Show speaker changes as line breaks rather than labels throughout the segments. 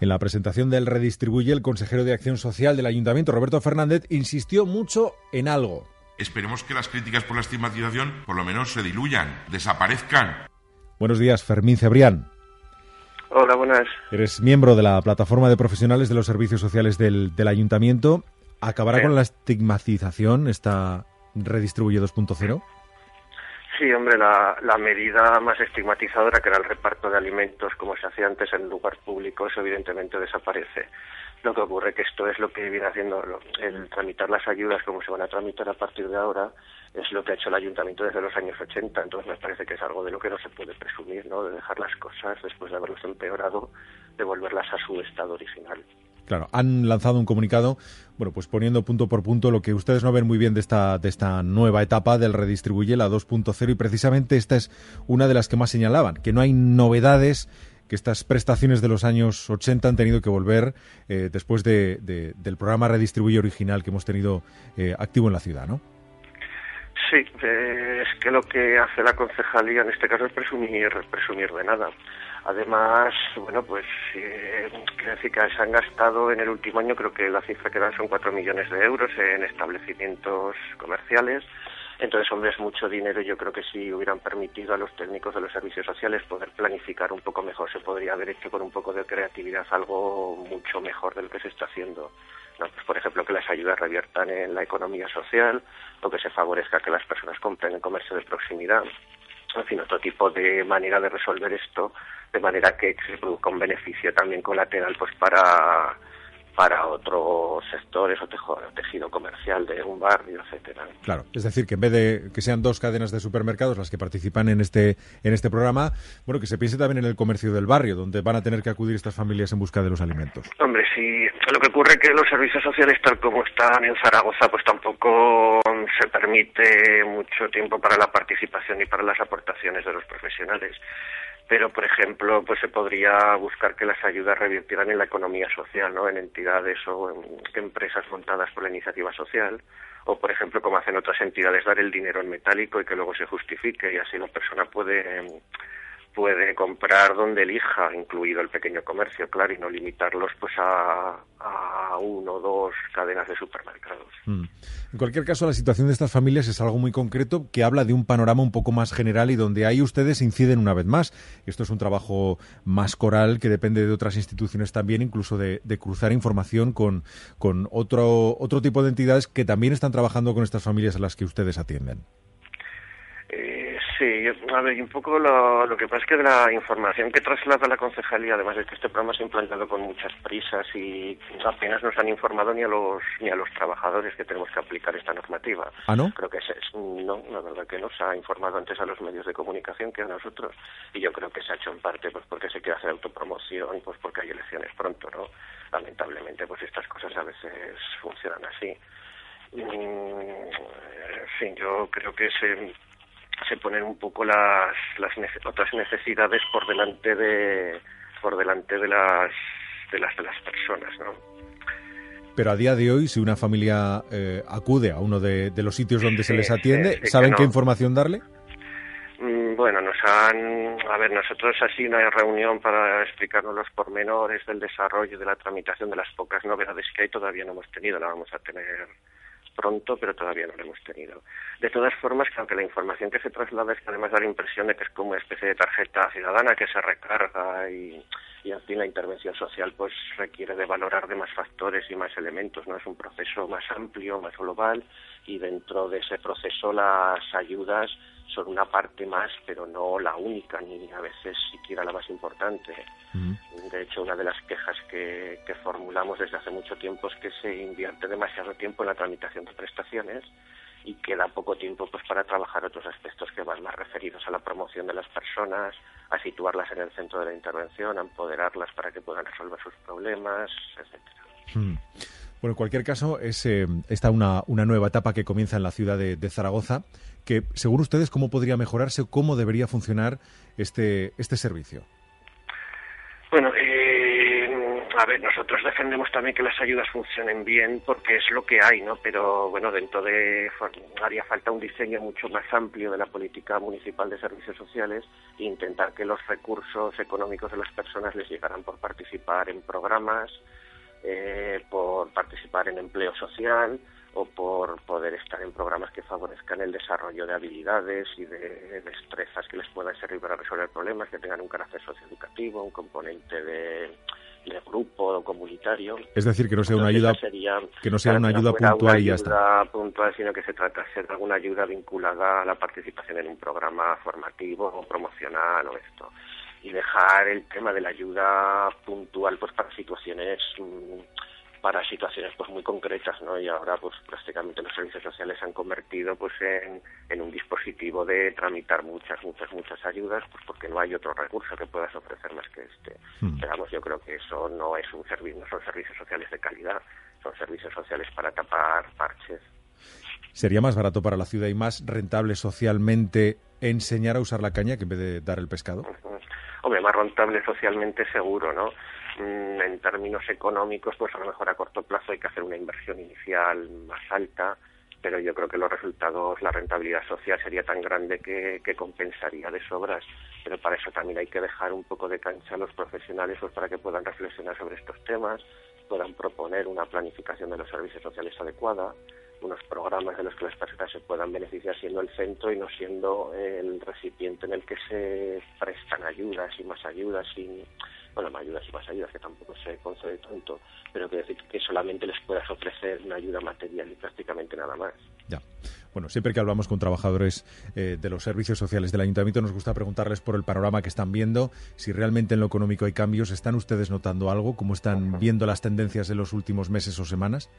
En la presentación del Redistribuye, el consejero de Acción Social del Ayuntamiento, Roberto Fernández, insistió mucho en algo.
Esperemos que las críticas por la estigmatización por lo menos se diluyan, desaparezcan.
Buenos días, Fermín Cebrián.
Hola, buenas.
Eres miembro de la plataforma de profesionales de los servicios sociales del, Ayuntamiento. ¿Acabará con la estigmatización esta Redistribuye 2.0?
Sí, hombre, la, la, medida más estigmatizadora, que era el reparto de alimentos como se hacía antes en lugar público, eso evidentemente desaparece. Lo que ocurre que esto es lo que viene haciendo el tramitar las ayudas como se van a tramitar a partir de ahora, es lo que ha hecho el ayuntamiento desde los años 80. Entonces me parece que es algo de lo que no se puede presumir, ¿no? De dejar las cosas después de haberlas empeorado, devolverlas a su estado original.
Claro, han lanzado un comunicado, bueno, pues poniendo punto por punto lo que ustedes no ven muy bien de esta, de esta nueva etapa del Redistribuye, la 2.0, y precisamente esta es una de las que más señalaban, que no hay novedades que estas prestaciones de los años 80 han tenido que volver eh, después de, del programa Redistribuye original que hemos tenido eh, activo en la ciudad, ¿no?
Sí, eh, es que lo que hace la concejalía en este caso es presumir, presumir de nada. Además, bueno, pues eh, quiero decir que se han gastado en el último año, creo que la cifra que dan son 4 millones de euros en establecimientos comerciales. Entonces, hombre, es mucho dinero yo creo que si hubieran permitido a los técnicos de los servicios sociales poder planificar un poco mejor, se podría haber hecho con un poco de creatividad algo mucho mejor de lo que se está haciendo. Pues, por ejemplo, que las ayudas reviertan en la economía social o que se favorezca que las personas compren en comercio de proximidad. En fin, otro tipo de manera de resolver esto de manera que se produzca un beneficio también colateral pues para para otros sectores o tejido comercial de un barrio, etcétera.
Claro, es decir, que en vez de que sean dos cadenas de supermercados las que participan en este en este programa, bueno, que se piense también en el comercio del barrio, donde van a tener que acudir estas familias en busca de los alimentos.
Hombre, sí, lo que ocurre es que los servicios sociales tal como están en Zaragoza, pues tampoco se permite mucho tiempo para la participación y para las aportaciones de los profesionales pero por ejemplo pues se podría buscar que las ayudas revirtieran en la economía social no en entidades o en empresas montadas por la iniciativa social. O por ejemplo como hacen otras entidades dar el dinero en metálico y que luego se justifique y así la persona puede puede comprar donde elija, incluido el pequeño comercio, claro, y no limitarlos pues a, a uno o dos cadenas de supermercados.
Mm. En cualquier caso, la situación de estas familias es algo muy concreto que habla de un panorama un poco más general y donde ahí ustedes inciden una vez más. Esto es un trabajo más coral que depende de otras instituciones también, incluso de, cruzar información con, con otro, otro tipo de entidades que también están trabajando con estas familias a las que ustedes atienden.
Sí, a ver, y un poco lo, lo, que pasa es que de la información que traslada la concejalía, además de que este programa se ha implantado con muchas prisas y apenas nos han informado ni a los ni a los trabajadores que tenemos que aplicar esta normativa.
¿Ah, no?
Creo que es, no, la verdad que nos ha informado antes a los medios de comunicación que a nosotros. Y yo creo que se ha hecho en parte pues porque se quiere hacer autopromoción, pues porque hay elecciones pronto, ¿no? Lamentablemente, pues estas cosas a veces funcionan así. Mm, en fin, yo creo que se se ponen un poco las, las otras necesidades por delante de por delante de las de las de las personas ¿no?
pero a día de hoy si una familia eh, acude a uno de, los sitios donde se les atiende saben qué información darle
mm, bueno, nos han, a ver, nosotros así una reunión para explicarnos los pormenores del desarrollo de la tramitación de las pocas novedades que hay todavía no hemos tenido, la vamos a tener pronto, pero todavía no lo hemos tenido. De todas formas, creo que la información que se traslada es que además da la impresión de que es como una especie de tarjeta ciudadana que se recarga y, y fin la intervención social pues requiere de valorar de más factores y más elementos, no es un proceso más amplio, más global y dentro de ese proceso las ayudas son una parte más, pero no la única, ni a veces siquiera la más importante. De hecho, una de las quejas que, formulamos desde hace mucho tiempo es que se invierte demasiado tiempo en la tramitación de prestaciones y queda poco tiempo pues para trabajar otros aspectos que van más referidos a la promoción de las personas, a situarlas en el centro de la intervención, a empoderarlas para que puedan resolver sus problemas, etcétera.
Bueno, en cualquier caso, es eh, esta una, una nueva etapa que comienza en la ciudad de, Zaragoza, que según ustedes, ¿cómo podría mejorarse o cómo debería funcionar este, este servicio?
Bueno, eh, A ver, nosotros defendemos también que las ayudas funcionen bien porque es lo que hay, ¿no? Pero bueno, dentro de haría falta un diseño mucho más amplio de la política municipal de servicios sociales e intentar que los recursos económicos de las personas les llegaran por participar en programas, eh, por participar en empleo social, o por poder estar en programas que favorezcan el desarrollo de habilidades y de destrezas que les puedan servir para resolver problemas, que tengan un carácter socioeducativo, un componente de, grupo o comunitario.
Es decir, que no sea una ayuda que no sea una ayuda puntual y ya está.
puntual, sino que se tratase de alguna ayuda vinculada a la participación en un programa formativo o promocional o esto y dejar el tema de la ayuda puntual pues para situaciones mm, para situaciones pues muy concretas, ¿no? Y ahora pues prácticamente los servicios sociales se han convertido pues en, en un dispositivo de tramitar muchas, muchas, muchas ayudas, pues porque no hay otro recurso que puedas ofrecer más que este. Hmm. Pero vamos, yo creo que eso no es un servicio, no son servicios sociales de calidad, son servicios sociales para tapar parches.
¿Sería más barato para la ciudad y más rentable socialmente enseñar a usar la caña que en vez de dar el pescado?
Hombre, más rentable socialmente seguro, ¿no? Mm, en términos económicos, pues a lo mejor a corto plazo hay que hacer una inversión inicial más alta, pero yo creo que los resultados, la rentabilidad social sería tan grande que, compensaría de sobras. Pero para eso también hay que dejar un poco de cancha a los profesionales pues, para que puedan reflexionar sobre estos temas, puedan proponer una planificación de los servicios sociales adecuada, unos programas de los que las personas se puedan beneficiar siendo el centro y no siendo el recipiente en el que se prestan ayudas y más ayudas y bueno, más ayudas y más ayudas, que tampoco se concede tanto, pero que decir que solamente les puedas ofrecer una ayuda material y prácticamente nada más.
Ya. Bueno, siempre que hablamos con trabajadores eh, de los servicios sociales del ayuntamiento, nos gusta preguntarles por el panorama que están viendo, si realmente en lo económico hay cambios. ¿Están ustedes notando algo? ¿Cómo están viendo las tendencias de los últimos meses o semanas?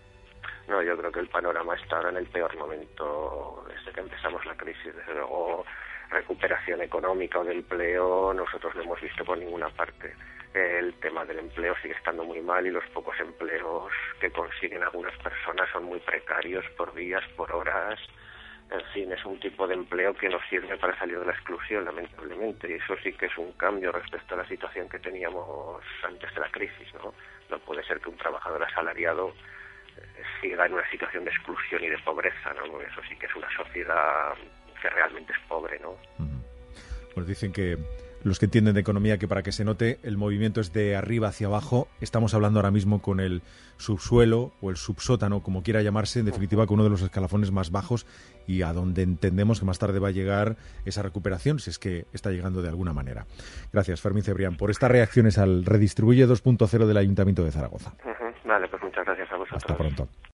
No, yo creo que el panorama está ahora en el peor momento desde que empezamos la crisis. Desde luego, recuperación económica o de empleo, nosotros no hemos visto por ninguna parte el tema del empleo sigue estando muy mal y los pocos empleos que consiguen algunas personas son muy precarios por días, por horas. En fin, es un tipo de empleo que no sirve para salir de la exclusión, lamentablemente. Y eso sí que es un cambio respecto a la situación que teníamos antes de la crisis, ¿no? No puede ser que un trabajador asalariado siga en una situación de exclusión y de pobreza, ¿no? Eso sí que es una sociedad que realmente es pobre, ¿no?
Pues dicen que los que entienden de economía que para que se note el movimiento es de arriba hacia abajo. Estamos hablando ahora mismo con el subsuelo o el subsótano, como quiera llamarse, en definitiva con uno de los escalafones más bajos y a donde entendemos que más tarde va a llegar esa recuperación, si es que está llegando de alguna manera. Gracias, Fermín Cebrián, por estas reacciones al Redistribuye 2.0 del Ayuntamiento de Zaragoza.
Vale, pues muchas gracias a vosotros.
Hasta pronto.